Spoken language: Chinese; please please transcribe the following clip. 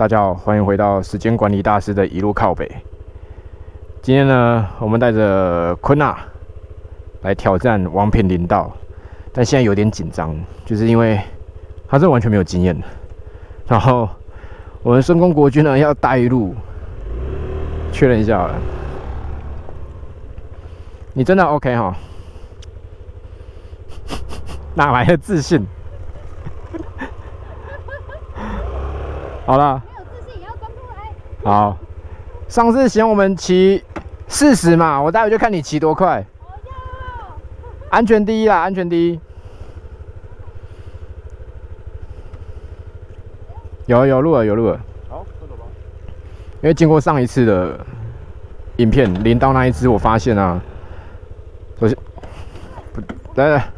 大家好，欢迎回到时间管理大师的一路靠北。今天呢，我们带着坤娜来挑战王品林道，但现在有点紧张，就是因为他这完全没有经验的。然后我们深宫国君呢要带路，确认一下了。你真的 OK 哈？哪来的自信？好了，没有自信也要装出来。好。上次嫌我们骑四十嘛，我待会就看你骑多快。安全第一啦，安全第一。有有录了，有录了。好，那走吧。因为经过上一次的影片，临到那一只，我发现啊，首先不，来来，